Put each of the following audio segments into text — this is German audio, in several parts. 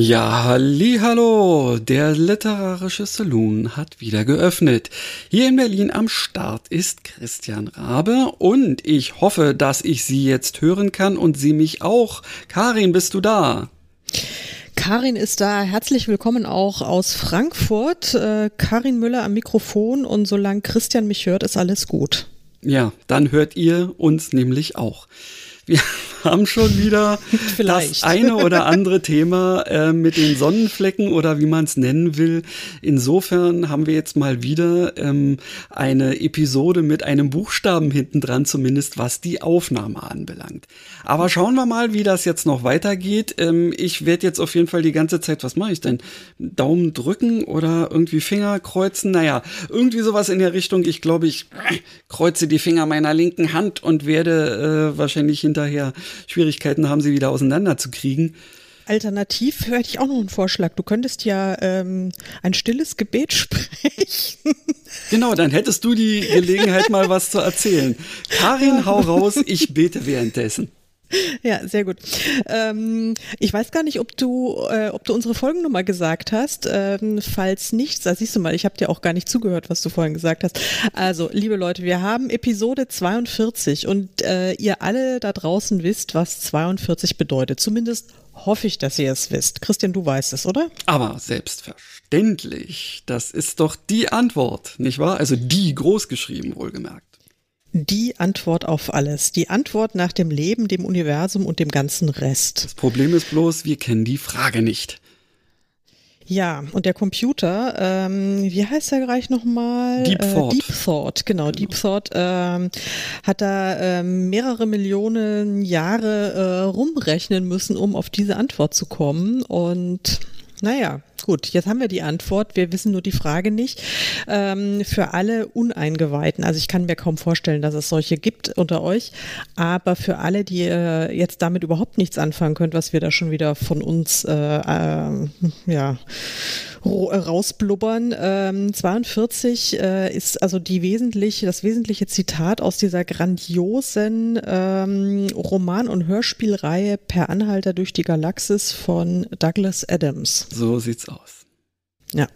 Ja, hallo, der literarische Saloon hat wieder geöffnet. Hier in Berlin am Start ist Christian Rabe und ich hoffe, dass ich Sie jetzt hören kann und Sie mich auch. Karin, bist du da? Karin ist da. Herzlich willkommen auch aus Frankfurt. Äh, Karin Müller am Mikrofon und solange Christian mich hört, ist alles gut. Ja, dann hört ihr uns nämlich auch. Wir haben schon wieder das eine oder andere Thema äh, mit den Sonnenflecken oder wie man es nennen will. Insofern haben wir jetzt mal wieder ähm, eine Episode mit einem Buchstaben hinten dran, zumindest was die Aufnahme anbelangt. Aber schauen wir mal, wie das jetzt noch weitergeht. Ähm, ich werde jetzt auf jeden Fall die ganze Zeit, was mache ich denn? Daumen drücken oder irgendwie Finger kreuzen? Naja, irgendwie sowas in der Richtung. Ich glaube, ich kreuze die Finger meiner linken Hand und werde äh, wahrscheinlich hinter hinterher Schwierigkeiten haben, sie wieder auseinanderzukriegen. Alternativ hätte ich auch noch einen Vorschlag. Du könntest ja ähm, ein stilles Gebet sprechen. Genau, dann hättest du die Gelegenheit, mal was zu erzählen. Karin, hau raus, ich bete währenddessen. Ja, sehr gut. Ähm, ich weiß gar nicht, ob du, äh, ob du unsere Folgennummer gesagt hast. Ähm, falls nicht, da siehst du mal, ich habe dir auch gar nicht zugehört, was du vorhin gesagt hast. Also, liebe Leute, wir haben Episode 42 und äh, ihr alle da draußen wisst, was 42 bedeutet. Zumindest hoffe ich, dass ihr es wisst. Christian, du weißt es, oder? Aber selbstverständlich. Das ist doch die Antwort, nicht wahr? Also die großgeschrieben, wohlgemerkt. Die Antwort auf alles. Die Antwort nach dem Leben, dem Universum und dem ganzen Rest. Das Problem ist bloß, wir kennen die Frage nicht. Ja, und der Computer, ähm, wie heißt der gleich nochmal? Deep äh, Thought. Deep Thought, genau. genau. Deep Thought ähm, hat da ähm, mehrere Millionen Jahre äh, rumrechnen müssen, um auf diese Antwort zu kommen. Und naja, gut, jetzt haben wir die Antwort. Wir wissen nur die Frage nicht. Ähm, für alle Uneingeweihten, also ich kann mir kaum vorstellen, dass es solche gibt unter euch, aber für alle, die äh, jetzt damit überhaupt nichts anfangen können, was wir da schon wieder von uns äh, äh, ja, rausblubbern. Ähm, 42 äh, ist also die wesentliche, das wesentliche Zitat aus dieser grandiosen ähm, Roman- und Hörspielreihe Per Anhalter durch die Galaxis von Douglas Adams. So sieht's aus. Ja.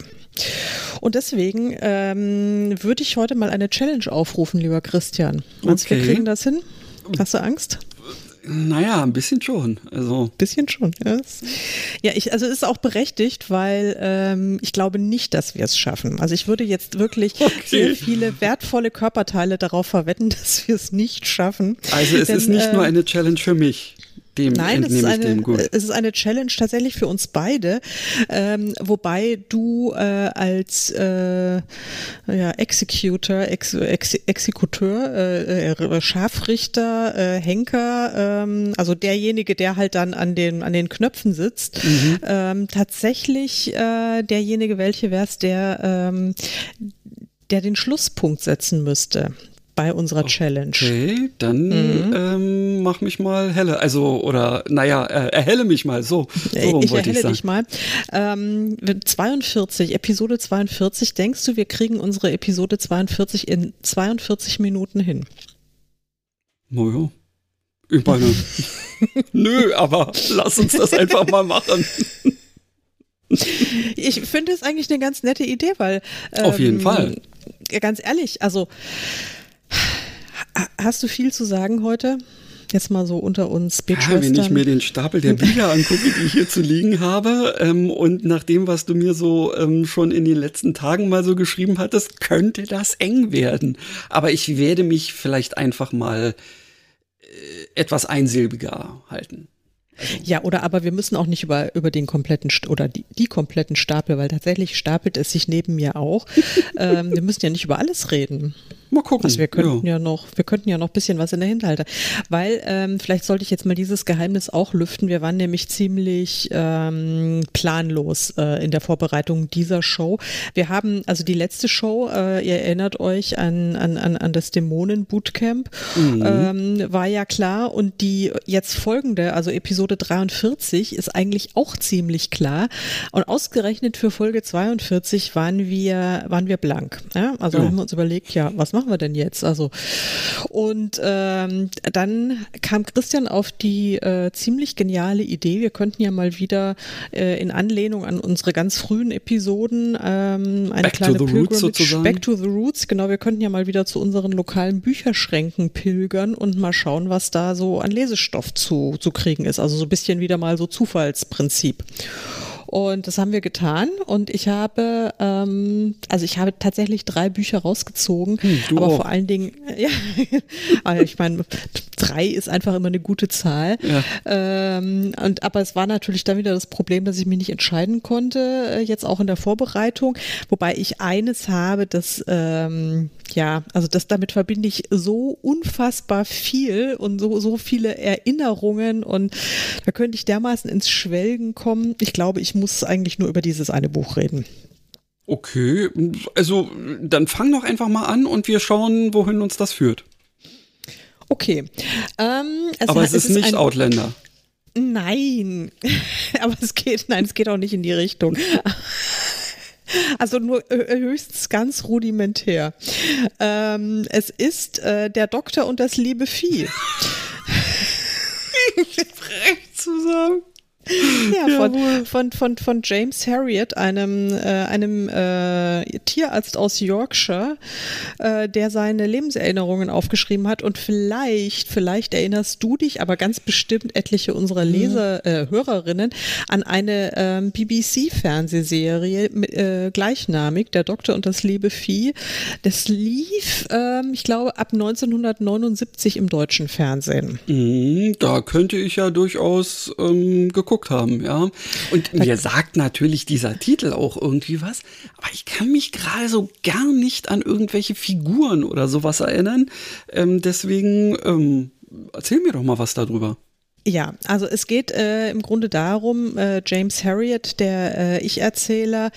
Und deswegen ähm, würde ich heute mal eine Challenge aufrufen, lieber Christian. Meinst okay. wir kriegen das hin? Hast du Angst? Naja, ein bisschen schon. Also. Bisschen schon, ja. Ja, ich, also ist auch berechtigt, weil ähm, ich glaube nicht, dass wir es schaffen. Also ich würde jetzt wirklich okay. sehr viele wertvolle Körperteile darauf verwetten, dass wir es nicht schaffen. Also es Denn, ist nicht äh, nur eine Challenge für mich. Dem Nein, es ist, eine, es ist eine Challenge tatsächlich für uns beide, ähm, wobei du äh, als äh, ja, Executor, Ex, Ex, Exekuteur, äh, äh, Scharfrichter, äh, Henker, ähm, also derjenige, der halt dann an den an den Knöpfen sitzt, mhm. ähm, tatsächlich äh, derjenige, welche wär's, der ähm, der den Schlusspunkt setzen müsste bei unserer okay, Challenge. Okay, dann mhm. ähm, mach mich mal helle, also oder naja, äh, erhelle mich mal so. so ich erhelle ich dich mal. Ähm, 42, Episode 42, denkst du, wir kriegen unsere Episode 42 in 42 Minuten hin? Naja. Ich meine, nö, aber lass uns das einfach mal machen. Ich finde es eigentlich eine ganz nette Idee, weil. Ähm, Auf jeden ähm, Fall. Ganz ehrlich, also Hast du viel zu sagen heute? Jetzt mal so unter uns ja, Wenn ich mir den Stapel der Bücher angucke, die ich hier zu liegen habe, ähm, und nach dem, was du mir so ähm, schon in den letzten Tagen mal so geschrieben hattest, könnte das eng werden. Aber ich werde mich vielleicht einfach mal äh, etwas einsilbiger halten. Also. Ja, oder aber wir müssen auch nicht über, über den kompletten oder die, die kompletten Stapel, weil tatsächlich stapelt es sich neben mir auch. ähm, wir müssen ja nicht über alles reden. Mal gucken. Also wir könnten ja. ja noch, wir könnten ja noch ein bisschen was in der Hinterhalte. Weil, ähm, vielleicht sollte ich jetzt mal dieses Geheimnis auch lüften. Wir waren nämlich ziemlich ähm, planlos äh, in der Vorbereitung dieser Show. Wir haben, also die letzte Show, äh, ihr erinnert euch an, an, an, an das Dämonen-Bootcamp, mhm. ähm, war ja klar. Und die jetzt folgende, also Episode 43, ist eigentlich auch ziemlich klar. Und ausgerechnet für Folge 42 waren wir, waren wir blank. Ja? Also ja. haben wir uns überlegt, ja, was machen wir denn jetzt? Also und ähm, dann kam Christian auf die äh, ziemlich geniale Idee, wir könnten ja mal wieder äh, in Anlehnung an unsere ganz frühen Episoden ähm, eine Back kleine to Pilgrimage Back to the Roots, genau, wir könnten ja mal wieder zu unseren lokalen Bücherschränken pilgern und mal schauen, was da so an Lesestoff zu, zu kriegen ist. Also so ein bisschen wieder mal so Zufallsprinzip. Und das haben wir getan. Und ich habe, ähm, also ich habe tatsächlich drei Bücher rausgezogen. Hm, aber auch. vor allen Dingen, ja, also ich meine, drei ist einfach immer eine gute Zahl. Ja. Ähm, und aber es war natürlich dann wieder das Problem, dass ich mich nicht entscheiden konnte, äh, jetzt auch in der Vorbereitung. Wobei ich eines habe, das ähm, ja, also das damit verbinde ich so unfassbar viel und so, so viele Erinnerungen und da könnte ich dermaßen ins Schwelgen kommen. Ich glaube, ich muss eigentlich nur über dieses eine Buch reden. Okay, also dann fang doch einfach mal an und wir schauen, wohin uns das führt. Okay. Ähm, es Aber es ist, es ist nicht Outlander. Nein, aber es geht, nein, es geht auch nicht in die Richtung. Also nur äh, höchstens ganz rudimentär. Ähm, es ist äh, der Doktor und das liebe Vieh. Frech zusammen. Ja, von, von, von, von James Harriet, einem, äh, einem äh, Tierarzt aus Yorkshire, äh, der seine Lebenserinnerungen aufgeschrieben hat. Und vielleicht, vielleicht erinnerst du dich, aber ganz bestimmt etliche unserer mhm. Leser, äh, Hörerinnen, an eine ähm, BBC-Fernsehserie äh, gleichnamig, Der Doktor und das liebe Vieh. Das lief, ähm, ich glaube, ab 1979 im deutschen Fernsehen. Mhm, da könnte ich ja durchaus ähm, geguckt geguckt haben, ja. Und mir sagt natürlich dieser Titel auch irgendwie was, aber ich kann mich gerade so gar nicht an irgendwelche Figuren oder sowas erinnern. Ähm, deswegen ähm, erzähl mir doch mal was darüber. Ja, also es geht äh, im Grunde darum, äh, James Harriet, der äh, Ich-Erzähler,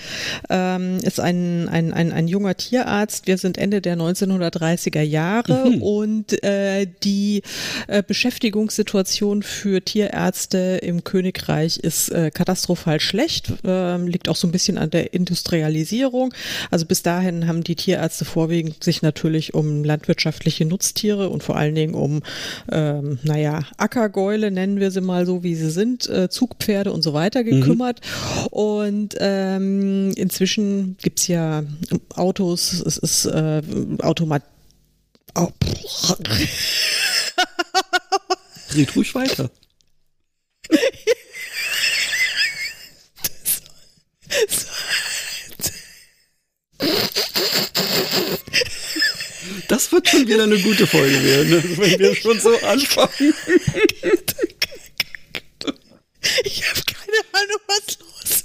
ähm, ist ein, ein, ein, ein junger Tierarzt. Wir sind Ende der 1930er Jahre mhm. und äh, die äh, Beschäftigungssituation für Tierärzte im Königreich ist äh, katastrophal schlecht, äh, liegt auch so ein bisschen an der Industrialisierung. Also bis dahin haben die Tierärzte vorwiegend sich natürlich um landwirtschaftliche Nutztiere und vor allen Dingen um, ähm, naja, Ackergäule nennen wir sie mal so, wie sie sind, äh, Zugpferde und so weiter gekümmert. Mhm. Und ähm, inzwischen gibt es ja Autos, es ist äh, Automat. Oh. Red ruhig weiter. Das wird schon wieder eine gute Folge werden, also wenn wir schon so anfangen. Ich habe keine Ahnung, was los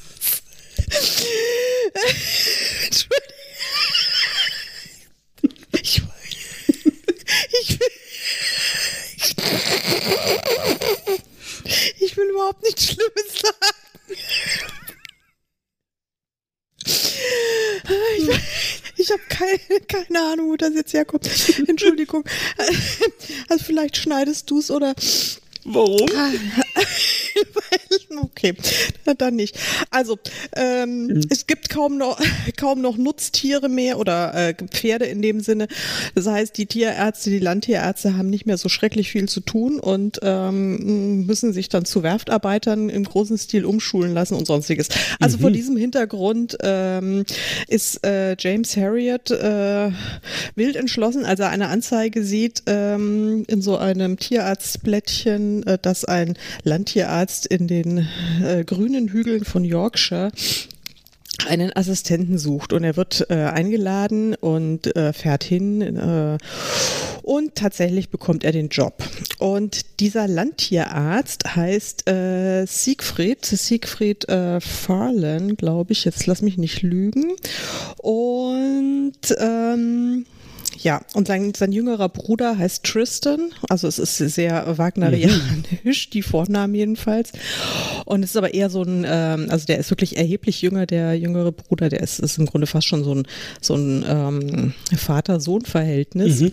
ist. Entschuldigung. Ich, ich, ich, ich will überhaupt nichts Schlimmes sagen. Ich, ich habe keine, keine Ahnung, wo das jetzt herkommt. Entschuldigung. Also vielleicht schneidest du es oder Warum? okay, dann nicht. Also, ähm, mhm. es gibt kaum noch, kaum noch Nutztiere mehr oder äh, Pferde in dem Sinne. Das heißt, die Tierärzte, die Landtierärzte haben nicht mehr so schrecklich viel zu tun und ähm, müssen sich dann zu Werftarbeitern im großen Stil umschulen lassen und sonstiges. Also mhm. vor diesem Hintergrund ähm, ist äh, James Harriet äh, wild entschlossen, als er eine Anzeige sieht ähm, in so einem Tierarztblättchen äh, dass ein Landtierarzt in den äh, grünen Hügeln von Yorkshire einen Assistenten sucht und er wird äh, eingeladen und äh, fährt hin äh, und tatsächlich bekommt er den Job. Und dieser Landtierarzt heißt äh, Siegfried, Siegfried äh, Farlan, glaube ich, jetzt lass mich nicht lügen. Und ähm, ja, und sein, sein jüngerer Bruder heißt Tristan, also es ist sehr wagnerianisch, mhm. die Vornamen jedenfalls. Und es ist aber eher so ein, ähm, also der ist wirklich erheblich jünger, der jüngere Bruder, der ist, ist im Grunde fast schon so ein, so ein ähm, Vater-Sohn-Verhältnis. Mhm.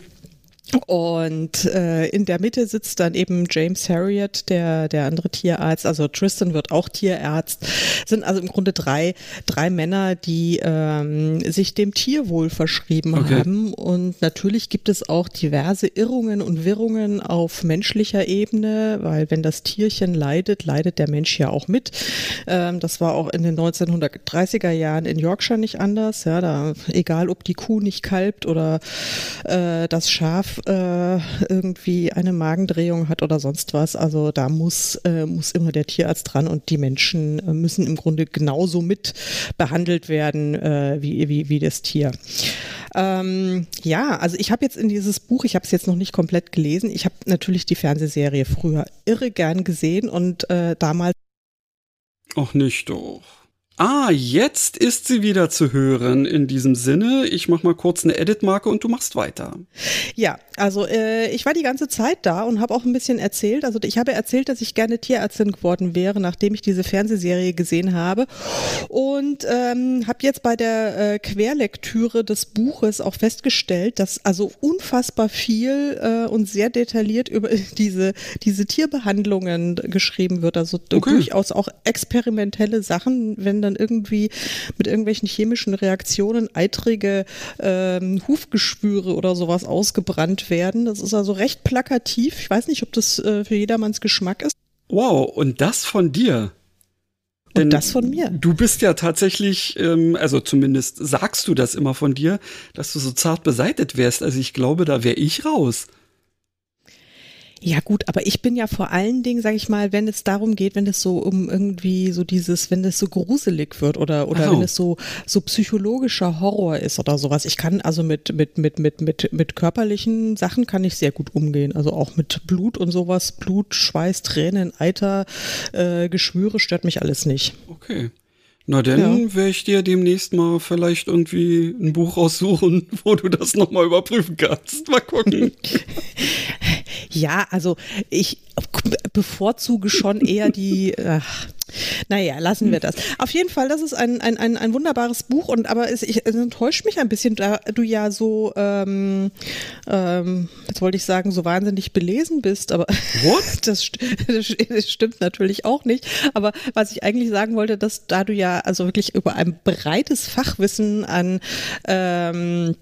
Und äh, in der Mitte sitzt dann eben James Harriet, der, der andere Tierarzt, also Tristan wird auch Tierarzt, sind also im Grunde drei, drei Männer, die ähm, sich dem Tierwohl verschrieben okay. haben. Und natürlich gibt es auch diverse Irrungen und Wirrungen auf menschlicher Ebene, weil wenn das Tierchen leidet, leidet der Mensch ja auch mit. Ähm, das war auch in den 1930er Jahren in Yorkshire nicht anders. Ja, da, egal ob die Kuh nicht kalbt oder äh, das Schaf äh, irgendwie eine Magendrehung hat oder sonst was. Also da muss, äh, muss immer der Tierarzt dran und die Menschen äh, müssen im Grunde genauso mit behandelt werden äh, wie, wie, wie das Tier. Ähm, ja, also ich habe jetzt in dieses Buch, ich habe es jetzt noch nicht komplett gelesen, ich habe natürlich die Fernsehserie früher irre gern gesehen und äh, damals. Ach nicht doch. Ah, jetzt ist sie wieder zu hören. In diesem Sinne, ich mach mal kurz eine Edit-Marke und du machst weiter. Ja, also äh, ich war die ganze Zeit da und habe auch ein bisschen erzählt. Also ich habe erzählt, dass ich gerne Tierärztin geworden wäre, nachdem ich diese Fernsehserie gesehen habe. Und ähm, habe jetzt bei der äh, Querlektüre des Buches auch festgestellt, dass also unfassbar viel äh, und sehr detailliert über diese, diese Tierbehandlungen geschrieben wird. Also okay. durchaus auch experimentelle Sachen, wenn dann irgendwie mit irgendwelchen chemischen Reaktionen eitrige ähm, Hufgeschwüre oder sowas ausgebrannt werden. Das ist also recht plakativ. Ich weiß nicht, ob das äh, für jedermanns Geschmack ist. Wow, und das von dir? Denn und das von mir. Du bist ja tatsächlich, ähm, also zumindest sagst du das immer von dir, dass du so zart beseitet wärst. Also ich glaube, da wäre ich raus. Ja gut, aber ich bin ja vor allen Dingen, sage ich mal, wenn es darum geht, wenn es so um irgendwie so dieses, wenn es so gruselig wird oder oder oh. wenn es so so psychologischer Horror ist oder sowas. Ich kann also mit mit mit mit mit mit körperlichen Sachen kann ich sehr gut umgehen, also auch mit Blut und sowas, Blut, Schweiß, Tränen, Eiter, äh, Geschwüre stört mich alles nicht. Okay. Na dann ja. werde ich dir demnächst mal vielleicht irgendwie ein Buch raussuchen, wo du das nochmal überprüfen kannst. Mal gucken. ja, also ich bevorzuge schon eher die, ach, naja, lassen wir das. Auf jeden Fall, das ist ein, ein, ein, ein wunderbares Buch und aber es, ich, es enttäuscht mich ein bisschen, da du ja so, ähm, ähm, jetzt wollte ich sagen, so wahnsinnig belesen bist, aber das, das, stimmt natürlich auch nicht. Aber was ich eigentlich sagen wollte, dass da du ja also wirklich über ein breites Fachwissen an ähm,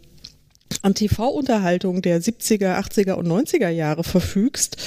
an TV-Unterhaltung der 70er, 80er und 90er Jahre verfügst,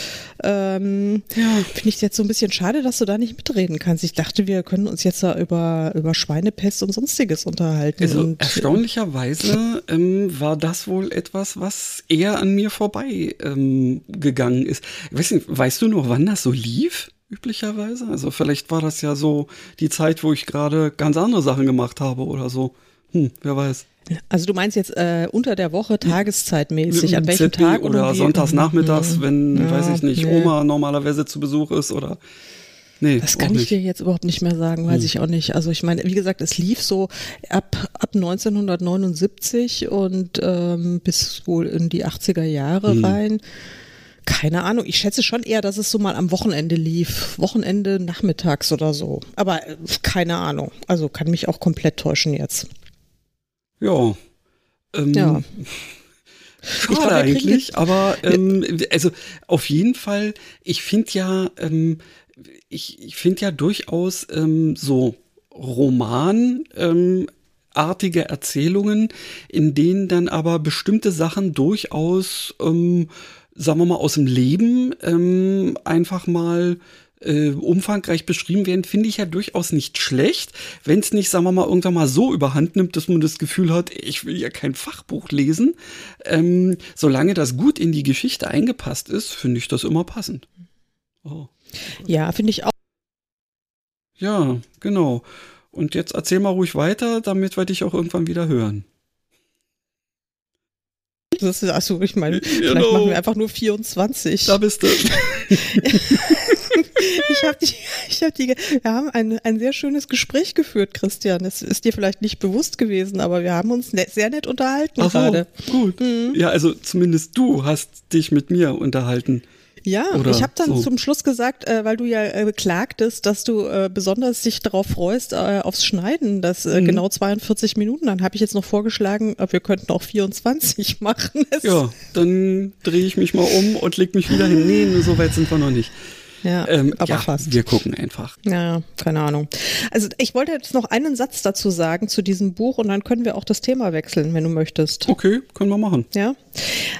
ähm, ja. finde ich jetzt so ein bisschen schade, dass du da nicht mitreden kannst. Ich dachte, wir können uns jetzt da über, über Schweinepest und sonstiges unterhalten. Also und, erstaunlicherweise ähm, war das wohl etwas, was eher an mir vorbei ähm, gegangen ist. Ich weiß nicht, weißt du noch, wann das so lief? Üblicherweise? Also vielleicht war das ja so die Zeit, wo ich gerade ganz andere Sachen gemacht habe oder so. Hm, wer weiß. Also du meinst jetzt äh, unter der Woche tageszeitmäßig, an welchem ZB Tag? Oder sonntags nachmittags, mhm. wenn, ja, weiß ich nicht, nee. Oma normalerweise zu Besuch ist oder Nee, das kann ich nicht. dir jetzt überhaupt nicht mehr sagen, weiß hm. ich auch nicht. Also ich meine, wie gesagt, es lief so ab, ab 1979 und ähm, bis wohl in die 80er Jahre hm. rein. Keine Ahnung, ich schätze schon eher, dass es so mal am Wochenende lief. Wochenende nachmittags oder so. Aber äh, keine Ahnung. Also kann mich auch komplett täuschen jetzt. Ja. Ähm, ja. Schade glaub, eigentlich, aber ähm, also auf jeden Fall, ich finde ja, ähm, ich, ich finde ja durchaus ähm, so Roman, ähm, artige Erzählungen, in denen dann aber bestimmte Sachen durchaus, ähm, sagen wir mal, aus dem Leben ähm, einfach mal äh, umfangreich beschrieben werden, finde ich ja durchaus nicht schlecht, wenn es nicht, sagen wir mal, irgendwann mal so überhand nimmt, dass man das Gefühl hat, ich will ja kein Fachbuch lesen. Ähm, solange das gut in die Geschichte eingepasst ist, finde ich das immer passend. Oh. Ja, finde ich auch. Ja, genau. Und jetzt erzähl mal ruhig weiter, damit wir dich auch irgendwann wieder hören Das ist, achso, ich meine, vielleicht machen wir einfach nur 24. Da bist du. ich habe die, ich habe die, wir haben ein, ein sehr schönes Gespräch geführt, Christian. Es ist dir vielleicht nicht bewusst gewesen, aber wir haben uns ne, sehr nett unterhalten Ach so, gerade. Gut. Mhm. Ja, also zumindest du hast dich mit mir unterhalten. Ja, Oder ich habe dann so. zum Schluss gesagt, äh, weil du ja äh, beklagtest, dass du äh, besonders dich darauf freust, äh, aufs Schneiden, das äh, mhm. genau 42 Minuten, dann habe ich jetzt noch vorgeschlagen, äh, wir könnten auch 24 machen. ja, dann drehe ich mich mal um und leg mich wieder hin. Nee, so weit sind wir noch nicht. Ja, ähm, aber ja, fast. Wir gucken einfach. Ja, keine Ahnung. Also ich wollte jetzt noch einen Satz dazu sagen zu diesem Buch und dann können wir auch das Thema wechseln, wenn du möchtest. Okay, können wir machen. Ja.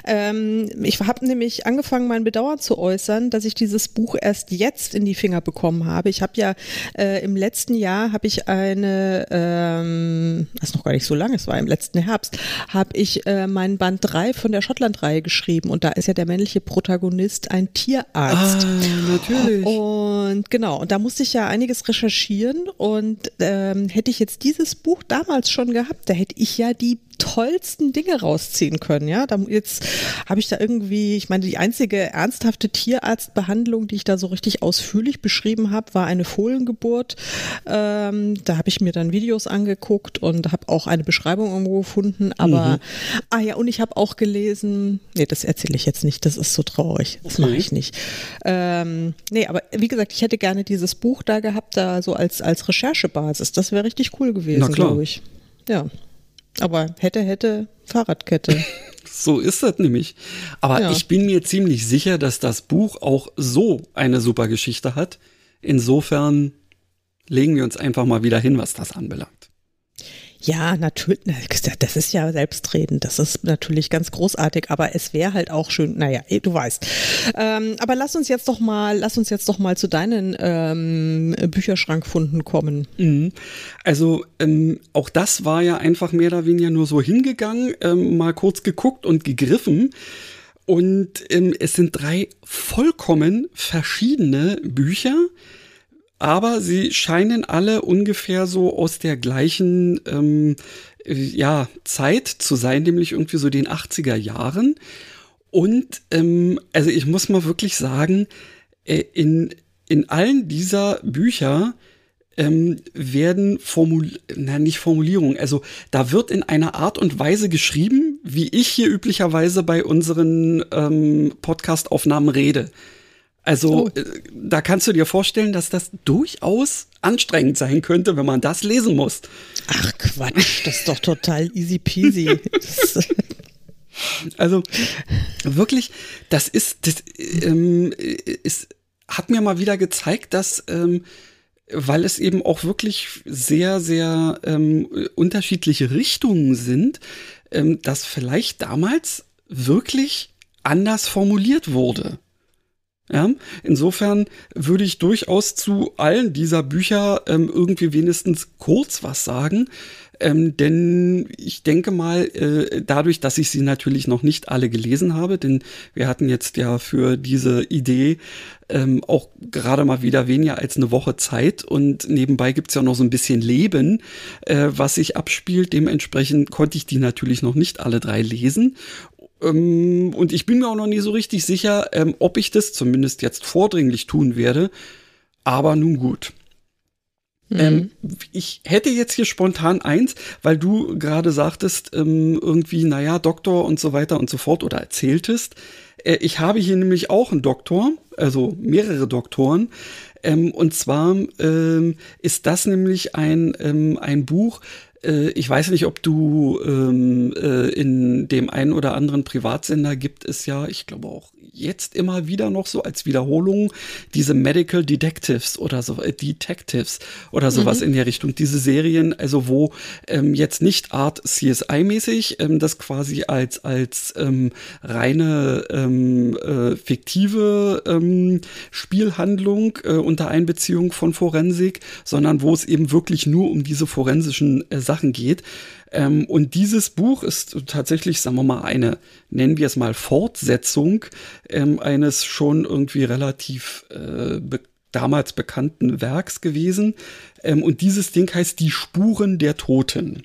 Ähm, ich habe nämlich angefangen, mein Bedauern zu äußern, dass ich dieses Buch erst jetzt in die Finger bekommen habe. Ich habe ja äh, im letzten Jahr habe ich eine, ähm, das ist noch gar nicht so lange, es war im letzten Herbst, habe ich äh, meinen Band 3 von der Schottland-Reihe geschrieben und da ist ja der männliche Protagonist ein Tierarzt. Ah, Natürlich. Und genau, und da musste ich ja einiges recherchieren und ähm, hätte ich jetzt dieses Buch damals schon gehabt, da hätte ich ja die tollsten Dinge rausziehen können. Ja, da, jetzt habe ich da irgendwie, ich meine, die einzige ernsthafte Tierarztbehandlung, die ich da so richtig ausführlich beschrieben habe, war eine Fohlengeburt. Ähm, da habe ich mir dann Videos angeguckt und habe auch eine Beschreibung irgendwo gefunden. Aber, mhm. ah ja, und ich habe auch gelesen, nee, das erzähle ich jetzt nicht, das ist so traurig. Das mache ich nicht. Ähm, nee, aber wie gesagt, ich hätte gerne dieses Buch da gehabt, da so als, als Recherchebasis. Das wäre richtig cool gewesen, glaube ich. Ja. Aber hätte, hätte, Fahrradkette. So ist das nämlich. Aber ja. ich bin mir ziemlich sicher, dass das Buch auch so eine super Geschichte hat. Insofern legen wir uns einfach mal wieder hin, was das anbelangt. Ja, natürlich, das ist ja selbstredend, das ist natürlich ganz großartig, aber es wäre halt auch schön, naja, eh, du weißt. Ähm, aber lass uns jetzt doch mal, lass uns jetzt doch mal zu deinen ähm, Bücherschrankfunden kommen. Mhm. Also ähm, auch das war ja einfach mehr oder weniger nur so hingegangen, ähm, mal kurz geguckt und gegriffen. Und ähm, es sind drei vollkommen verschiedene Bücher, aber sie scheinen alle ungefähr so aus der gleichen ähm, ja, Zeit zu sein, nämlich irgendwie so den 80er Jahren. Und ähm, also ich muss mal wirklich sagen, äh, in, in allen dieser Bücher ähm, werden Formul na, nicht Formulierungen, also da wird in einer Art und Weise geschrieben, wie ich hier üblicherweise bei unseren ähm, Podcast-Aufnahmen rede. Also oh. Da kannst du dir vorstellen, dass das durchaus anstrengend sein könnte, wenn man das lesen muss. Ach Quatsch, das ist doch total easy peasy. also wirklich, das ist, das ähm, ist, hat mir mal wieder gezeigt, dass ähm, weil es eben auch wirklich sehr, sehr ähm, unterschiedliche Richtungen sind, ähm, dass vielleicht damals wirklich anders formuliert wurde. Ja, insofern würde ich durchaus zu allen dieser Bücher ähm, irgendwie wenigstens kurz was sagen. Ähm, denn ich denke mal, äh, dadurch, dass ich sie natürlich noch nicht alle gelesen habe, denn wir hatten jetzt ja für diese Idee ähm, auch gerade mal wieder weniger als eine Woche Zeit und nebenbei gibt's ja noch so ein bisschen Leben, äh, was sich abspielt. Dementsprechend konnte ich die natürlich noch nicht alle drei lesen ähm, und ich bin mir auch noch nie so richtig sicher, ähm, ob ich das zumindest jetzt vordringlich tun werde. Aber nun gut. Mhm. Ähm, ich hätte jetzt hier spontan eins, weil du gerade sagtest, ähm, irgendwie, naja, Doktor und so weiter und so fort oder erzähltest. Äh, ich habe hier nämlich auch einen Doktor, also mehrere Doktoren. Ähm, und zwar ähm, ist das nämlich ein, ähm, ein Buch, äh, ich weiß nicht, ob du ähm, äh, in dem einen oder anderen Privatsender gibt es ja, ich glaube auch jetzt immer wieder noch so als Wiederholung diese Medical Detectives oder so äh, Detectives oder sowas mhm. in der Richtung. Diese Serien, also wo ähm, jetzt nicht Art CSI-mäßig ähm, das quasi als als ähm, reine ähm, äh, fiktive ähm, Spielhandlung äh, unter Einbeziehung von Forensik, sondern wo es eben wirklich nur um diese forensischen äh, Sachen geht. Ähm, und dieses Buch ist tatsächlich, sagen wir mal, eine, nennen wir es mal, Fortsetzung ähm, eines schon irgendwie relativ äh, be damals bekannten Werks gewesen. Ähm, und dieses Ding heißt Die Spuren der Toten.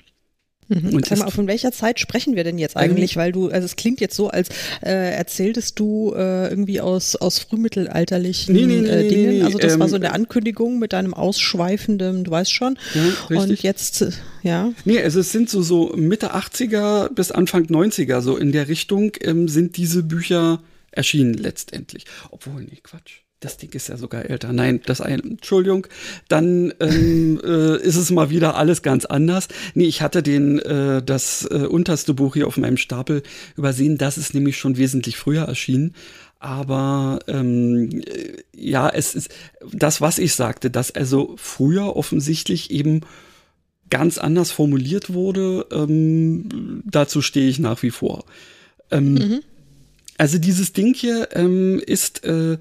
Mhm. Und Sag mal, von welcher Zeit sprechen wir denn jetzt eigentlich? Weil du, also es klingt jetzt so, als äh, erzähltest du äh, irgendwie aus, aus frühmittelalterlichen nee, nee, nee, äh, Dingen. Also das ähm, war so eine ähm, Ankündigung mit deinem ausschweifenden, du weißt schon. Ja, Und jetzt, äh, ja. Nee, also es sind so, so Mitte 80er bis Anfang 90er, so in der Richtung ähm, sind diese Bücher erschienen letztendlich. Obwohl, nee, Quatsch das Ding ist ja sogar älter. Nein, das ein, Entschuldigung, dann ähm, äh, ist es mal wieder alles ganz anders. Nee, ich hatte den, äh, das äh, unterste Buch hier auf meinem Stapel übersehen. Das ist nämlich schon wesentlich früher erschienen. Aber ähm, äh, ja, es ist das, was ich sagte, dass also früher offensichtlich eben ganz anders formuliert wurde, ähm, dazu stehe ich nach wie vor. Ähm, mhm. Also dieses Ding hier ähm, ist äh,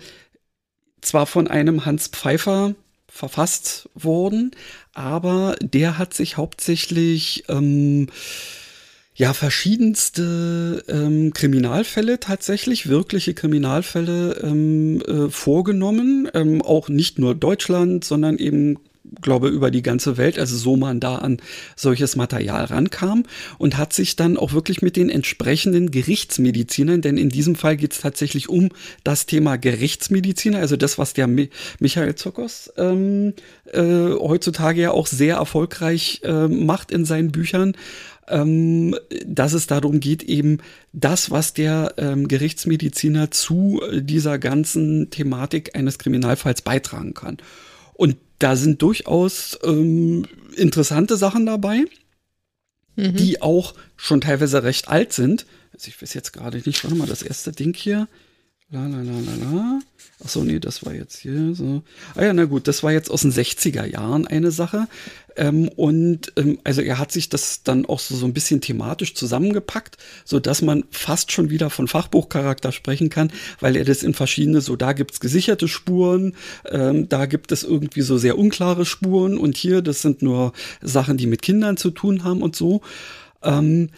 zwar von einem Hans Pfeiffer verfasst worden, aber der hat sich hauptsächlich ähm, ja verschiedenste ähm, Kriminalfälle tatsächlich wirkliche Kriminalfälle ähm, äh, vorgenommen, ähm, auch nicht nur Deutschland, sondern eben glaube, über die ganze Welt, also so man da an solches Material rankam und hat sich dann auch wirklich mit den entsprechenden Gerichtsmedizinern, denn in diesem Fall geht es tatsächlich um das Thema Gerichtsmediziner, also das, was der Mi Michael Zokos ähm, äh, heutzutage ja auch sehr erfolgreich äh, macht in seinen Büchern, ähm, dass es darum geht, eben das, was der ähm, Gerichtsmediziner zu dieser ganzen Thematik eines Kriminalfalls beitragen kann. Und da sind durchaus ähm, interessante Sachen dabei, mhm. die auch schon teilweise recht alt sind. Also ich weiß jetzt gerade nicht, warte mal, das erste Ding hier. La la la la la. Ach so, nee, das war jetzt hier so. Ah ja, na gut, das war jetzt aus den 60er Jahren eine Sache. Ähm, und ähm, also er hat sich das dann auch so, so ein bisschen thematisch zusammengepackt, so dass man fast schon wieder von Fachbuchcharakter sprechen kann, weil er das in verschiedene, so da gibt's gesicherte Spuren, ähm, da gibt es irgendwie so sehr unklare Spuren und hier, das sind nur Sachen, die mit Kindern zu tun haben und so. Ähm,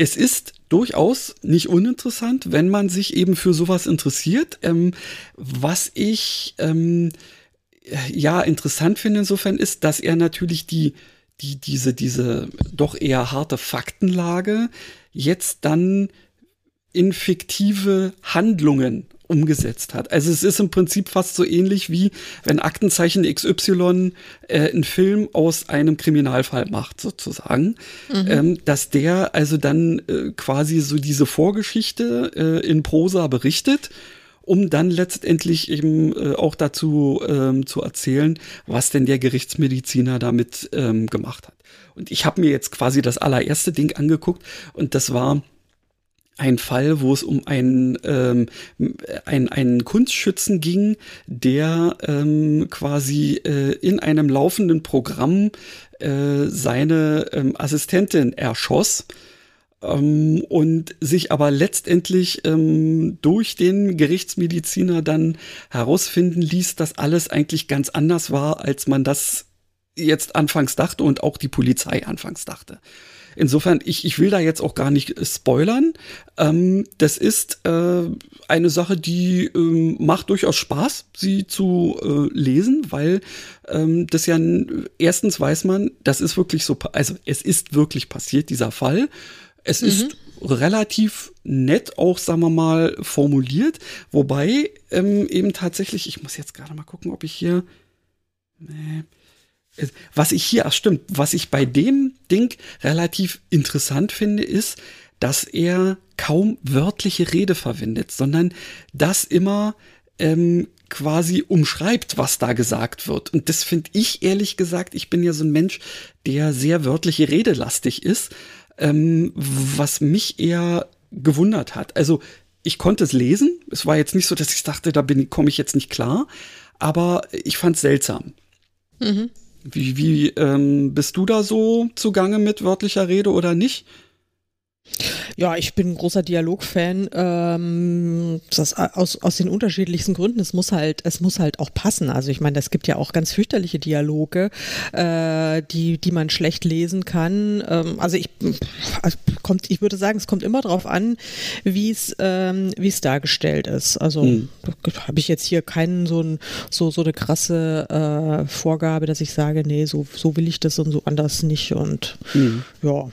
es ist durchaus nicht uninteressant, wenn man sich eben für sowas interessiert. Ähm, was ich ähm, ja interessant finde insofern ist, dass er natürlich die, die, diese, diese doch eher harte Faktenlage jetzt dann in fiktive Handlungen umgesetzt hat. Also es ist im Prinzip fast so ähnlich wie wenn Aktenzeichen XY äh, einen Film aus einem Kriminalfall macht, sozusagen, mhm. ähm, dass der also dann äh, quasi so diese Vorgeschichte äh, in Prosa berichtet um dann letztendlich eben äh, auch dazu ähm, zu erzählen, was denn der Gerichtsmediziner damit ähm, gemacht hat. Und ich habe mir jetzt quasi das allererste Ding angeguckt und das war ein Fall, wo es um einen, ähm, einen, einen Kunstschützen ging, der ähm, quasi äh, in einem laufenden Programm äh, seine ähm, Assistentin erschoss. Ähm, und sich aber letztendlich ähm, durch den Gerichtsmediziner dann herausfinden ließ, dass alles eigentlich ganz anders war, als man das jetzt anfangs dachte und auch die Polizei anfangs dachte. Insofern, ich, ich will da jetzt auch gar nicht spoilern. Ähm, das ist äh, eine Sache, die ähm, macht durchaus Spaß, sie zu äh, lesen, weil ähm, das ja erstens weiß man, das ist wirklich so, also es ist wirklich passiert, dieser Fall. Es mhm. ist relativ nett auch, sagen wir mal, formuliert, wobei ähm, eben tatsächlich, ich muss jetzt gerade mal gucken, ob ich hier, nee, was ich hier, ach stimmt, was ich bei dem Ding relativ interessant finde, ist, dass er kaum wörtliche Rede verwendet, sondern das immer ähm, quasi umschreibt, was da gesagt wird. Und das finde ich ehrlich gesagt, ich bin ja so ein Mensch, der sehr wörtliche Redelastig ist, ähm, was mich eher gewundert hat. Also ich konnte es lesen, es war jetzt nicht so, dass ich dachte, da komme ich jetzt nicht klar, aber ich fand es seltsam. Mhm. Wie, wie ähm, bist du da so zugange mit wörtlicher Rede oder nicht? Ja, ich bin ein großer Dialogfan. Ähm, das aus, aus den unterschiedlichsten Gründen. Es muss halt, es muss halt auch passen. Also ich meine, es gibt ja auch ganz fürchterliche Dialoge, äh, die, die man schlecht lesen kann. Ähm, also ich also kommt, ich würde sagen, es kommt immer darauf an, wie es, ähm, wie es dargestellt ist. Also hm. habe ich jetzt hier keinen so ein, so so eine krasse äh, Vorgabe, dass ich sage, nee, so so will ich das und so anders nicht und hm. ja.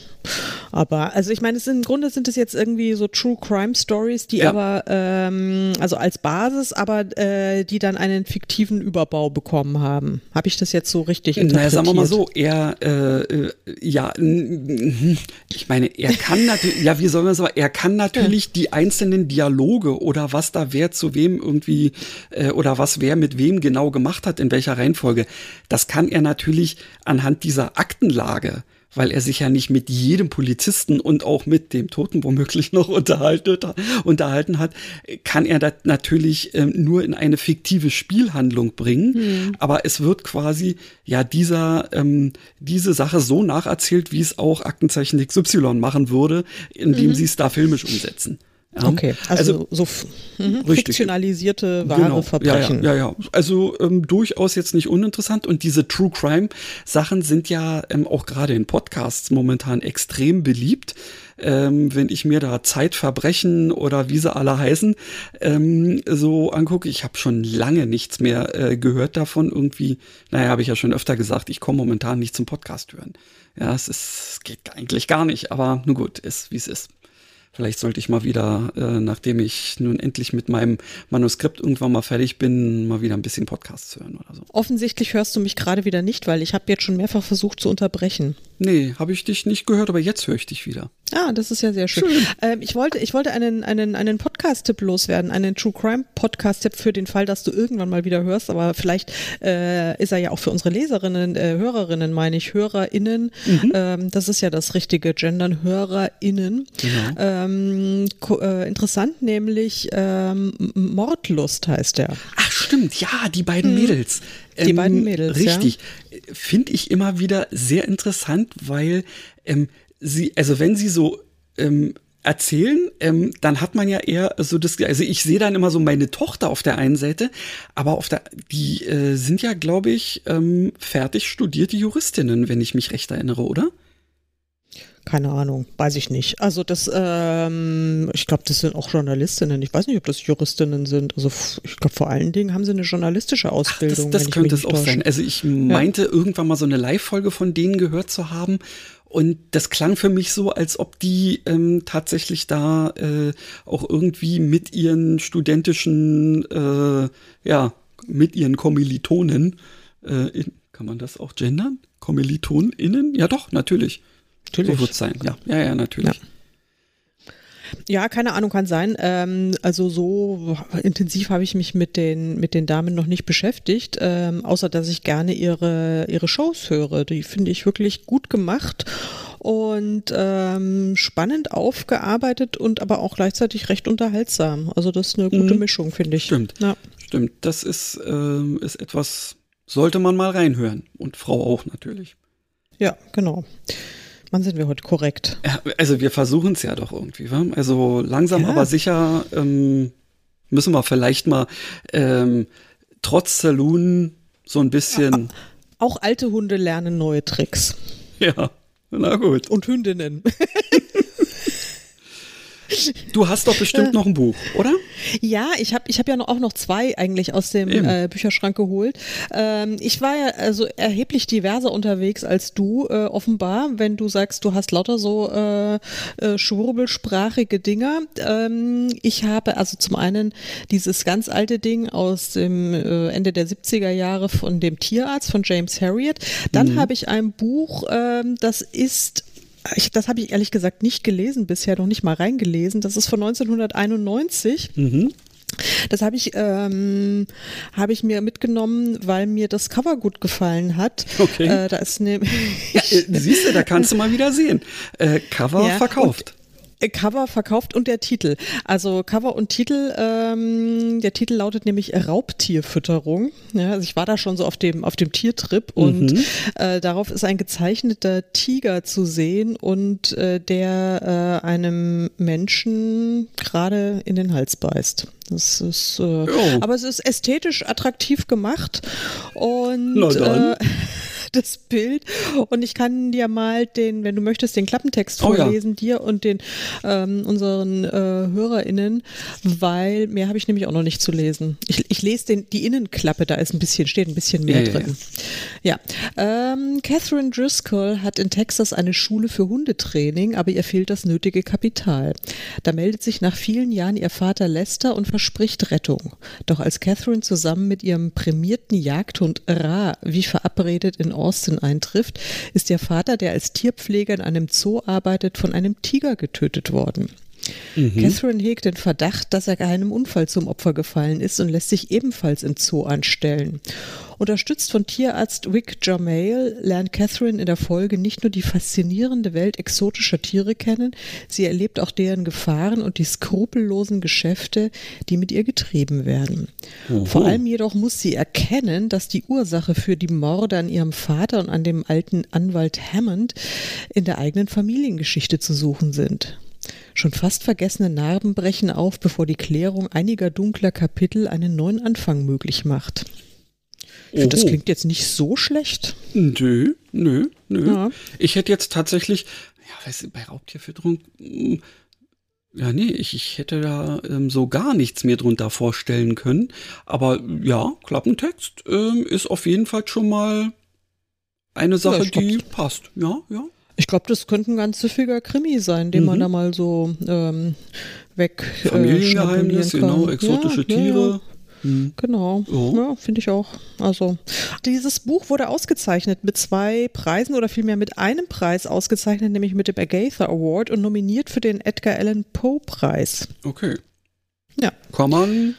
Aber also ich meine, es sind, im Grunde sind es jetzt irgendwie so True Crime Stories, die ja. aber ähm, also als Basis, aber äh, die dann einen fiktiven Überbau bekommen haben. Habe ich das jetzt so richtig interpretiert? Naja, sagen wir mal so, er äh, äh ja, ich meine, er kann natürlich, ja, wie soll man sagen, er kann natürlich die einzelnen Dialoge oder was da wer zu wem irgendwie äh, oder was wer mit wem genau gemacht hat, in welcher Reihenfolge, das kann er natürlich anhand dieser Aktenlage weil er sich ja nicht mit jedem Polizisten und auch mit dem Toten womöglich noch unterhalten, hat, kann er das natürlich ähm, nur in eine fiktive Spielhandlung bringen. Hm. Aber es wird quasi ja dieser ähm, diese Sache so nacherzählt, wie es auch Aktenzeichen XY machen würde, indem mhm. sie es da filmisch umsetzen. Okay, also, also so mh, fiktionalisierte wahre genau. Verbrechen. Ja, ja, ja. Also ähm, durchaus jetzt nicht uninteressant. Und diese True Crime Sachen sind ja ähm, auch gerade in Podcasts momentan extrem beliebt. Ähm, wenn ich mir da Zeitverbrechen oder wie sie alle heißen, ähm, so angucke. Ich habe schon lange nichts mehr äh, gehört davon. Irgendwie, naja, habe ich ja schon öfter gesagt, ich komme momentan nicht zum Podcast hören. Ja, es ist, es geht eigentlich gar nicht, aber nun gut, ist wie es ist. Vielleicht sollte ich mal wieder, äh, nachdem ich nun endlich mit meinem Manuskript irgendwann mal fertig bin, mal wieder ein bisschen Podcasts hören oder so. Offensichtlich hörst du mich gerade wieder nicht, weil ich habe jetzt schon mehrfach versucht zu unterbrechen. Nee, habe ich dich nicht gehört, aber jetzt höre ich dich wieder. Ah, das ist ja sehr schön. schön. Ähm, ich wollte, ich wollte einen, einen, einen Podcast-Tipp loswerden, einen True Crime Podcast-Tipp für den Fall, dass du irgendwann mal wieder hörst, aber vielleicht äh, ist er ja auch für unsere Leserinnen, äh, Hörerinnen, meine ich, HörerInnen. Mhm. Ähm, das ist ja das richtige Gendern, HörerInnen. Genau. Ähm, äh, interessant, nämlich ähm, Mordlust heißt er. Ach, stimmt, ja, die beiden mhm. Mädels. Die beiden Mädels. Richtig. Ja. Finde ich immer wieder sehr interessant, weil ähm, sie, also wenn sie so ähm, erzählen, ähm, dann hat man ja eher so das, also ich sehe dann immer so meine Tochter auf der einen Seite, aber auf der, die äh, sind ja, glaube ich, ähm, fertig studierte Juristinnen, wenn ich mich recht erinnere, oder? Keine Ahnung, weiß ich nicht. Also das, ähm, ich glaube, das sind auch Journalistinnen. Ich weiß nicht, ob das Juristinnen sind. Also ich glaube, vor allen Dingen haben sie eine journalistische Ausbildung. Ach, das, das könnte es auch täusche. sein. Also ich meinte ja. irgendwann mal so eine Live-Folge von denen gehört zu haben. Und das klang für mich so, als ob die ähm, tatsächlich da äh, auch irgendwie mit ihren studentischen, äh, ja, mit ihren Kommilitonen, äh, in, kann man das auch gendern? KommilitonInnen? Ja doch, natürlich Natürlich. So wird es sein, ja. Ja, ja, natürlich. Ja. Ja, keine Ahnung, kann sein. Ähm, also so intensiv habe ich mich mit den, mit den Damen noch nicht beschäftigt, ähm, außer dass ich gerne ihre, ihre Shows höre. Die finde ich wirklich gut gemacht und ähm, spannend aufgearbeitet und aber auch gleichzeitig recht unterhaltsam. Also das ist eine gute mhm. Mischung, finde ich. Stimmt. Ja. Stimmt. Das ist, ähm, ist etwas, sollte man mal reinhören. Und Frau auch natürlich. Ja, genau. Wann sind wir heute korrekt? Ja, also wir versuchen es ja doch irgendwie. Wa? Also langsam ja. aber sicher ähm, müssen wir vielleicht mal ähm, trotz Saloon so ein bisschen. Auch alte Hunde lernen neue Tricks. Ja, na gut. Und Hündinnen. Du hast doch bestimmt äh. noch ein Buch, oder? Ja, ich habe ich hab ja noch, auch noch zwei eigentlich aus dem äh, Bücherschrank geholt. Ähm, ich war ja also erheblich diverser unterwegs als du, äh, offenbar, wenn du sagst, du hast lauter so äh, äh, schwurbelsprachige Dinger. Ähm, ich habe also zum einen dieses ganz alte Ding aus dem äh, Ende der 70er Jahre von dem Tierarzt von James Harriet. Dann mhm. habe ich ein Buch, ähm, das ist ich, das habe ich ehrlich gesagt nicht gelesen bisher, noch nicht mal reingelesen. Das ist von 1991. Mhm. Das habe ich, ähm, hab ich mir mitgenommen, weil mir das Cover gut gefallen hat. Okay. Äh, da ist ne ja, äh, siehst du, da kannst du mal wieder sehen. Äh, Cover ja, verkauft. Äh, Cover verkauft und der Titel. Also Cover und Titel, ähm, der Titel lautet nämlich Raubtierfütterung. Ja, also ich war da schon so auf dem, auf dem Tiertrip und mhm. äh, darauf ist ein gezeichneter Tiger zu sehen und äh, der äh, einem Menschen gerade in den Hals beißt. Das ist, äh, aber es ist ästhetisch attraktiv gemacht und Na dann. Äh, das Bild und ich kann dir mal den, wenn du möchtest, den Klappentext vorlesen, oh ja. dir und den ähm, unseren äh, HörerInnen, weil mehr habe ich nämlich auch noch nicht zu lesen. Ich, ich lese den, die Innenklappe, da ist ein bisschen, steht ein bisschen mehr ja, drin. Ja. ja. Ähm, Catherine Driscoll hat in Texas eine Schule für Hundetraining, aber ihr fehlt das nötige Kapital. Da meldet sich nach vielen Jahren ihr Vater Lester und verspricht Rettung. Doch als Catherine zusammen mit ihrem prämierten Jagdhund Ra wie verabredet in Austin eintrifft, ist ihr Vater, der als Tierpfleger in einem Zoo arbeitet, von einem Tiger getötet worden. Mhm. Catherine hegt den Verdacht, dass er einem Unfall zum Opfer gefallen ist und lässt sich ebenfalls im Zoo anstellen. Unterstützt von Tierarzt Wick Jamail lernt Catherine in der Folge nicht nur die faszinierende Welt exotischer Tiere kennen, sie erlebt auch deren Gefahren und die skrupellosen Geschäfte, die mit ihr getrieben werden. Oho. Vor allem jedoch muss sie erkennen, dass die Ursache für die Morde an ihrem Vater und an dem alten Anwalt Hammond in der eigenen Familiengeschichte zu suchen sind. Schon fast vergessene Narben brechen auf, bevor die Klärung einiger dunkler Kapitel einen neuen Anfang möglich macht. Ich finde, das klingt jetzt nicht so schlecht. Nö, nö, nö. Ja. Ich hätte jetzt tatsächlich, ja, weißt du, bei Raubtierfütterung, hm, ja, nee, ich, ich hätte da ähm, so gar nichts mir drunter vorstellen können. Aber ja, Klappentext ähm, ist auf jeden Fall schon mal eine Sache, ja, die passt. Ja, ja. Ich glaube, das könnte ein ganz süffiger Krimi sein, den mhm. man da mal so ähm, weg. Äh, Familiengeheimnis, äh, genau, exotische ja, Tiere. Ja, Mhm. Genau, oh. ja, finde ich auch. Also dieses Buch wurde ausgezeichnet mit zwei Preisen oder vielmehr mit einem Preis ausgezeichnet, nämlich mit dem Agatha Award und nominiert für den Edgar Allan Poe Preis. Okay. Ja. Kann man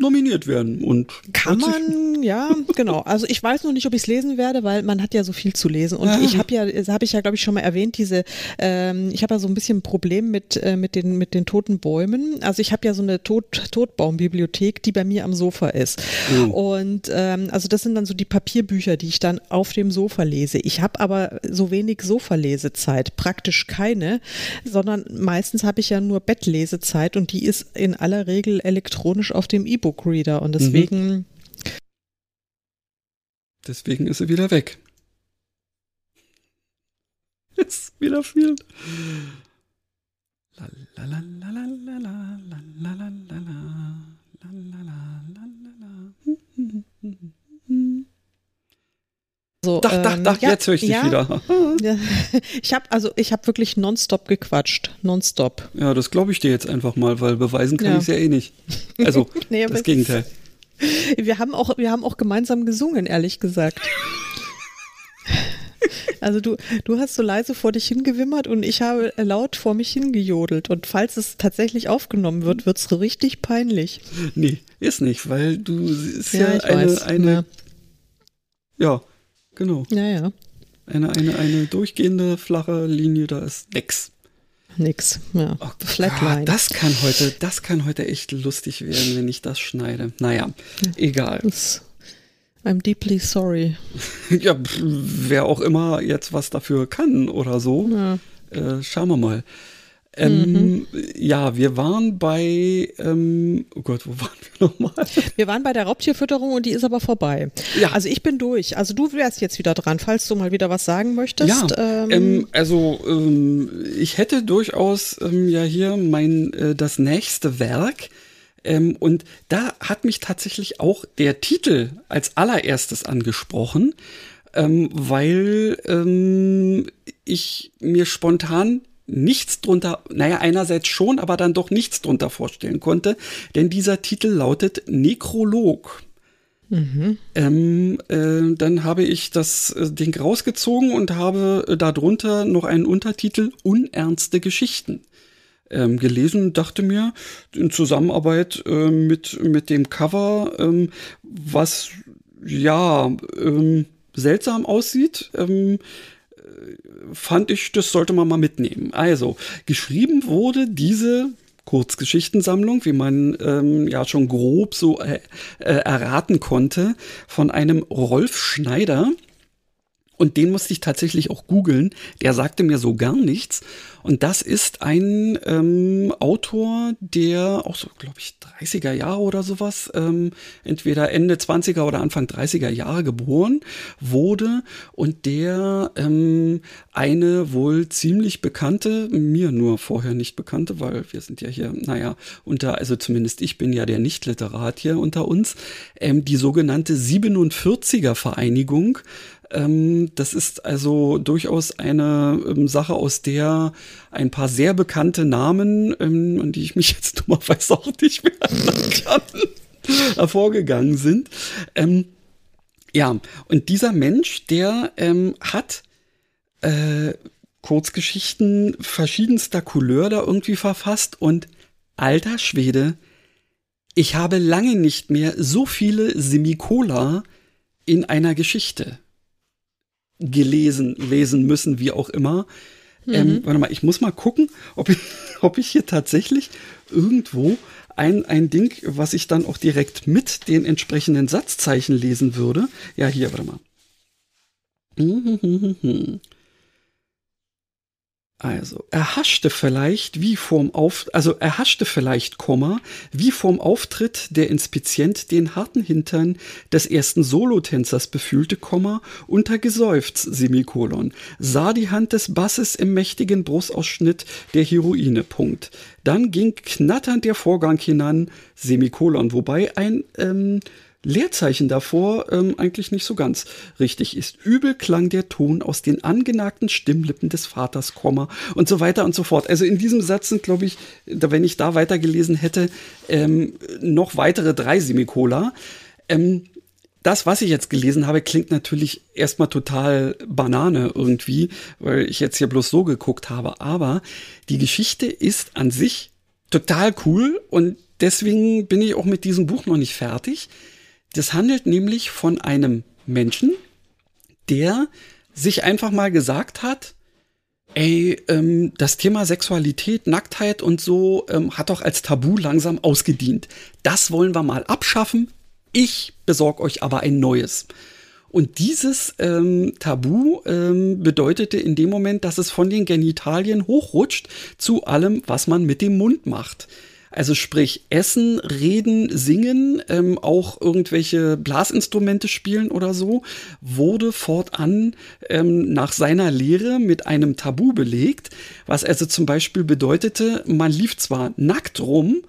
nominiert werden und kann man ja genau. Also ich weiß noch nicht ob ich es lesen werde weil man hat ja so viel zu lesen. Und ja. ich habe ja habe ich ja glaube ich schon mal erwähnt diese ähm, ich habe ja so ein bisschen ein Problem mit äh, mit den mit den toten Bäumen. Also ich habe ja so eine Tot Totbaumbibliothek die bei mir am Sofa ist. Oh. und ähm, also das sind dann so die Papierbücher die ich dann auf dem Sofa lese. Ich habe aber so wenig Sofalesezeit praktisch keine sondern meistens habe ich ja nur Bettlesezeit und die ist in aller Regel elektronisch auf dem E-Book-Reader und deswegen. Mhm. Deswegen ist sie wieder weg. Ist wieder viel. So, dach, dach, dach, ja, jetzt höre ich dich ja, wieder. Ja, ich habe also ich habe wirklich nonstop gequatscht, nonstop. Ja, das glaube ich dir jetzt einfach mal, weil beweisen kann ich es ja eh nicht. Also nee, das Gegenteil. Wir haben auch wir haben auch gemeinsam gesungen, ehrlich gesagt. Also du, du hast so leise vor dich hingewimmert und ich habe laut vor mich hingejodelt. Und falls es tatsächlich aufgenommen wird, wird es richtig peinlich. Nee, ist nicht, weil du ist ja, ja eine, weiß, eine ja. ja, genau. Ja, ja. Eine, eine, eine durchgehende flache Linie, da ist nix. Nix, ja. Oh, Flatline. das kann heute, das kann heute echt lustig werden, wenn ich das schneide. Naja, egal. Das, I'm deeply sorry. ja, wer auch immer jetzt was dafür kann oder so. Ja. Äh, schauen wir mal. Ähm, mhm. Ja, wir waren bei, ähm, oh Gott, wo waren wir nochmal? Wir waren bei der Raubtierfütterung und die ist aber vorbei. Ja. Also ich bin durch. Also du wärst jetzt wieder dran, falls du mal wieder was sagen möchtest. Ja, ähm, ähm also ähm, ich hätte durchaus ähm, ja hier mein, äh, das nächste Werk. Und da hat mich tatsächlich auch der Titel als allererstes angesprochen, weil ich mir spontan nichts drunter, naja, einerseits schon, aber dann doch nichts drunter vorstellen konnte, denn dieser Titel lautet Nekrolog. Mhm. Ähm, äh, dann habe ich das äh, Ding rausgezogen und habe äh, darunter noch einen Untertitel Unernste Geschichten ähm, gelesen und dachte mir, in Zusammenarbeit äh, mit, mit dem Cover, ähm, was ja ähm, seltsam aussieht, ähm, fand ich, das sollte man mal mitnehmen. Also, geschrieben wurde diese Kurzgeschichtensammlung, wie man ähm, ja schon grob so äh, äh, erraten konnte, von einem Rolf Schneider. Und den musste ich tatsächlich auch googeln. Der sagte mir so gar nichts. Und das ist ein ähm, Autor, der auch so, glaube ich, 30er Jahre oder sowas, ähm, entweder Ende 20er oder Anfang 30er Jahre geboren wurde und der ähm, eine wohl ziemlich bekannte, mir nur vorher nicht bekannte, weil wir sind ja hier, naja, unter, also zumindest ich bin ja der Nicht-Literat hier unter uns, ähm, die sogenannte 47er Vereinigung das ist also durchaus eine ähm, Sache, aus der ein paar sehr bekannte Namen, ähm, an die ich mich jetzt dummerweise auch nicht mehr erinnern kann, hervorgegangen sind. Ähm, ja, und dieser Mensch, der ähm, hat äh, Kurzgeschichten verschiedenster Couleur da irgendwie verfasst und alter Schwede, ich habe lange nicht mehr so viele Semikola in einer Geschichte gelesen, lesen müssen, wie auch immer. Ähm, mhm. Ähm, warte mal, ich muss mal gucken, ob ich, ob ich hier tatsächlich irgendwo ein, ein Ding, was ich dann auch direkt mit den entsprechenden Satzzeichen lesen würde. Ja, hier, warte mal. Also, erhaschte vielleicht wie vorm Auf, also erhaschte vielleicht, Komma, wie vorm Auftritt der Inspizient den harten Hintern des ersten Solotänzers befühlte, Komma, unter Geseufz, Semikolon, sah die Hand des Basses im mächtigen Brustausschnitt der Heroine, Punkt. Dann ging knatternd der Vorgang hinan, Semikolon, wobei ein, ähm, Leerzeichen davor ähm, eigentlich nicht so ganz richtig ist. Übel klang der Ton aus den angenagten Stimmlippen des Vaters, Komma und so weiter und so fort. Also in diesem Satz sind, glaube ich, wenn ich da weitergelesen hätte, ähm, noch weitere drei Semikola. Ähm, das, was ich jetzt gelesen habe, klingt natürlich erstmal total Banane irgendwie, weil ich jetzt hier bloß so geguckt habe. Aber die Geschichte ist an sich total cool und deswegen bin ich auch mit diesem Buch noch nicht fertig. Das handelt nämlich von einem Menschen, der sich einfach mal gesagt hat, ey, ähm, das Thema Sexualität, Nacktheit und so ähm, hat doch als Tabu langsam ausgedient. Das wollen wir mal abschaffen. Ich besorge euch aber ein neues. Und dieses ähm, Tabu ähm, bedeutete in dem Moment, dass es von den Genitalien hochrutscht zu allem, was man mit dem Mund macht. Also sprich Essen, Reden, Singen, ähm, auch irgendwelche Blasinstrumente spielen oder so, wurde fortan ähm, nach seiner Lehre mit einem Tabu belegt, was also zum Beispiel bedeutete, man lief zwar nackt rum,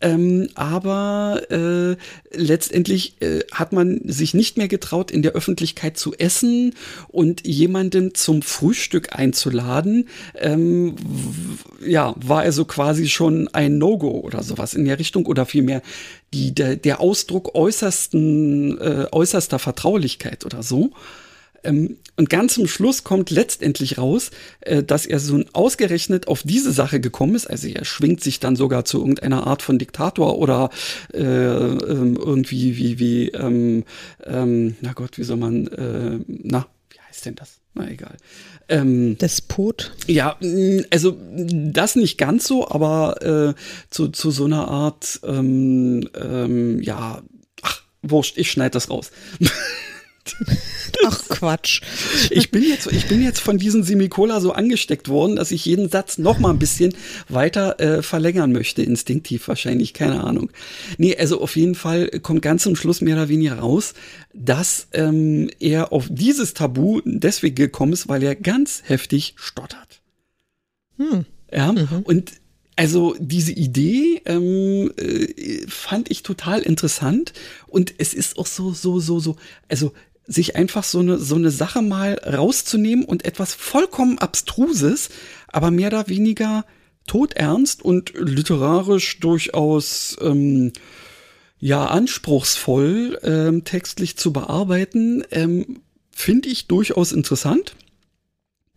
ähm, aber äh, letztendlich äh, hat man sich nicht mehr getraut, in der Öffentlichkeit zu essen und jemanden zum Frühstück einzuladen. Ähm, ja, war also quasi schon ein No-Go oder sowas in der Richtung oder vielmehr die, der, der Ausdruck äußersten, äh, äußerster Vertraulichkeit oder so. Ähm, und ganz zum Schluss kommt letztendlich raus, äh, dass er so ausgerechnet auf diese Sache gekommen ist. Also er schwingt sich dann sogar zu irgendeiner Art von Diktator oder äh, ähm, irgendwie wie, wie, ähm, ähm, na Gott, wie soll man, äh, na, wie heißt denn das? Na egal. Ähm, Despot? Ja, also das nicht ganz so, aber äh, zu, zu so einer Art, ähm, ähm, ja, ach, wurscht, ich schneide das raus. Quatsch. Ich bin jetzt, ich bin jetzt von diesem Semicola so angesteckt worden, dass ich jeden Satz noch mal ein bisschen weiter äh, verlängern möchte, instinktiv wahrscheinlich, keine Ahnung. Nee, also auf jeden Fall kommt ganz zum Schluss mehr oder weniger raus, dass ähm, er auf dieses Tabu deswegen gekommen ist, weil er ganz heftig stottert. Hm. Ja, mhm. und also diese Idee ähm, äh, fand ich total interessant und es ist auch so, so, so, so, also sich einfach so eine, so eine Sache mal rauszunehmen und etwas vollkommen Abstruses, aber mehr oder weniger todernst und literarisch durchaus ähm, ja anspruchsvoll ähm, textlich zu bearbeiten, ähm, finde ich durchaus interessant.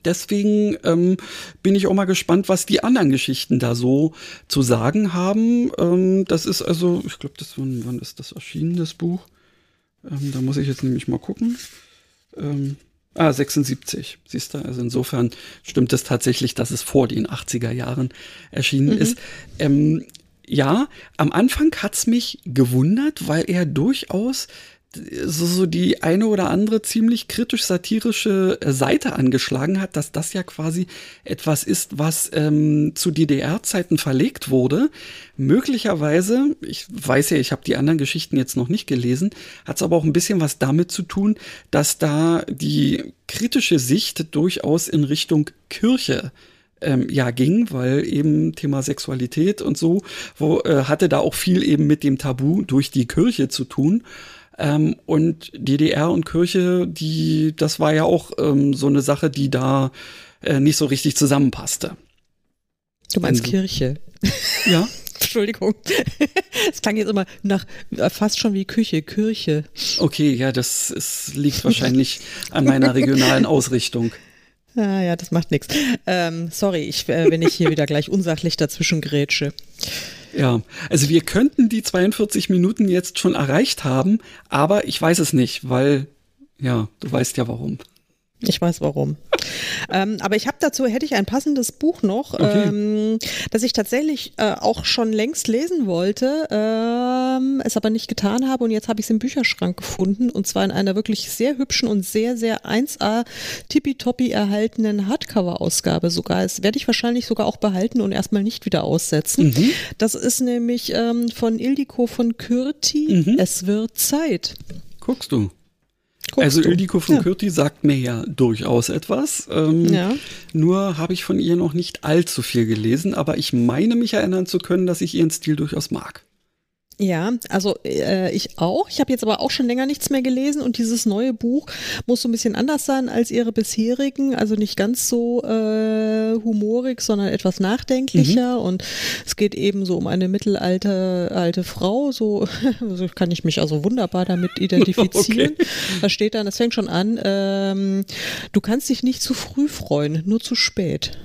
Deswegen ähm, bin ich auch mal gespannt, was die anderen Geschichten da so zu sagen haben. Ähm, das ist also, ich glaube, das wann, wann ist das erschienen, das Buch? Ähm, da muss ich jetzt nämlich mal gucken. Ähm, Ah, 76, siehst du. Also insofern stimmt es tatsächlich, dass es vor den 80er Jahren erschienen mhm. ist. Ähm, ja, am Anfang hat's mich gewundert, weil er durchaus so, so die eine oder andere ziemlich kritisch-satirische äh, Seite angeschlagen hat, dass das ja quasi etwas ist, was ähm, zu DDR-Zeiten verlegt wurde. Möglicherweise, ich weiß ja, ich habe die anderen Geschichten jetzt noch nicht gelesen, hat es aber auch ein bisschen was damit zu tun, dass da die kritische Sicht durchaus in Richtung Kirche ähm, ja ging, weil eben Thema Sexualität und so, wo äh, hatte da auch viel eben mit dem Tabu durch die Kirche zu tun. Ähm, und DDR und Kirche, die, das war ja auch ähm, so eine Sache, die da äh, nicht so richtig zusammenpasste. Du meinst also, Kirche? Ja. Entschuldigung. Es klang jetzt immer nach äh, fast schon wie Küche, Kirche. Okay, ja, das ist, liegt wahrscheinlich an meiner regionalen Ausrichtung. Ah, ja, das macht nichts. Ähm, sorry, ich, äh, wenn ich hier wieder gleich unsachlich dazwischen grätsche. Ja, also wir könnten die 42 Minuten jetzt schon erreicht haben, aber ich weiß es nicht, weil, ja, du weißt ja warum. Ich weiß warum. ähm, aber ich habe dazu, hätte ich ein passendes Buch noch, okay. ähm, das ich tatsächlich äh, auch schon längst lesen wollte, ähm, es aber nicht getan habe und jetzt habe ich es im Bücherschrank gefunden und zwar in einer wirklich sehr hübschen und sehr, sehr 1A tippitoppi erhaltenen Hardcover-Ausgabe sogar. Das werde ich wahrscheinlich sogar auch behalten und erstmal nicht wieder aussetzen. Mhm. Das ist nämlich ähm, von Ildiko von Kürti, mhm. Es wird Zeit. Guckst du. Guckst also Ildiko von ja. Kürti sagt mir ja durchaus etwas. Ähm, ja. Nur habe ich von ihr noch nicht allzu viel gelesen, aber ich meine mich erinnern zu können, dass ich ihren Stil durchaus mag. Ja, also äh, ich auch. Ich habe jetzt aber auch schon länger nichts mehr gelesen und dieses neue Buch muss so ein bisschen anders sein als ihre bisherigen. Also nicht ganz so äh, humorig, sondern etwas nachdenklicher. Mhm. Und es geht eben so um eine mittelalte alte Frau. So, so kann ich mich also wunderbar damit identifizieren. Okay. Da steht dann, es fängt schon an, ähm, du kannst dich nicht zu früh freuen, nur zu spät.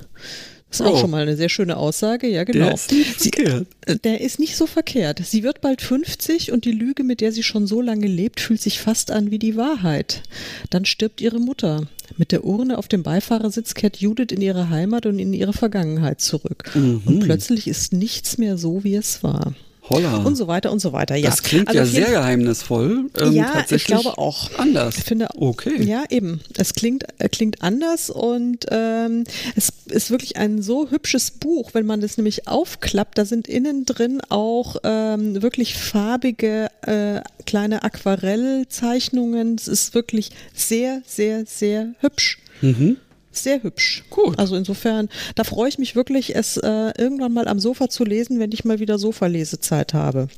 Das ist oh. auch schon mal eine sehr schöne Aussage, ja genau. Der ist nicht sie, verkehrt. Äh, der ist nicht so verkehrt. Sie wird bald 50 und die Lüge, mit der sie schon so lange lebt, fühlt sich fast an wie die Wahrheit. Dann stirbt ihre Mutter. Mit der Urne auf dem Beifahrersitz kehrt Judith in ihre Heimat und in ihre Vergangenheit zurück. Mhm. Und plötzlich ist nichts mehr so, wie es war. Holla. Und so weiter und so weiter. Ja. Das klingt also ja sehr geheimnisvoll. Ähm, ja, ich glaube auch. Anders. Ich finde, okay. Ja, eben. Es klingt, äh, klingt anders und ähm, es ist wirklich ein so hübsches Buch, wenn man das nämlich aufklappt. Da sind innen drin auch ähm, wirklich farbige äh, kleine Aquarellzeichnungen. Es ist wirklich sehr, sehr, sehr hübsch. Mhm sehr hübsch. Gut. Also insofern, da freue ich mich wirklich, es äh, irgendwann mal am Sofa zu lesen, wenn ich mal wieder Sofa-Lesezeit habe.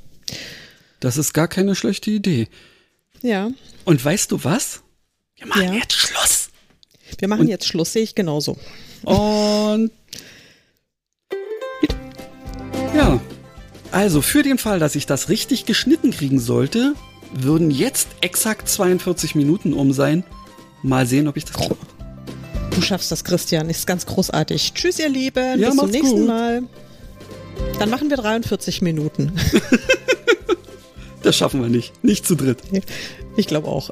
Das ist gar keine schlechte Idee. Ja. Und weißt du was? Wir machen ja. jetzt Schluss. Wir machen Und jetzt Schluss, sehe ich genauso. Und ja. Also für den Fall, dass ich das richtig geschnitten kriegen sollte, würden jetzt exakt 42 Minuten um sein. Mal sehen, ob ich das mache. Du schaffst das, Christian. Ist ganz großartig. Tschüss, ihr Lieben. Ja, Bis zum nächsten gut. Mal. Dann machen wir 43 Minuten. das schaffen wir nicht. Nicht zu dritt. Ich glaube auch.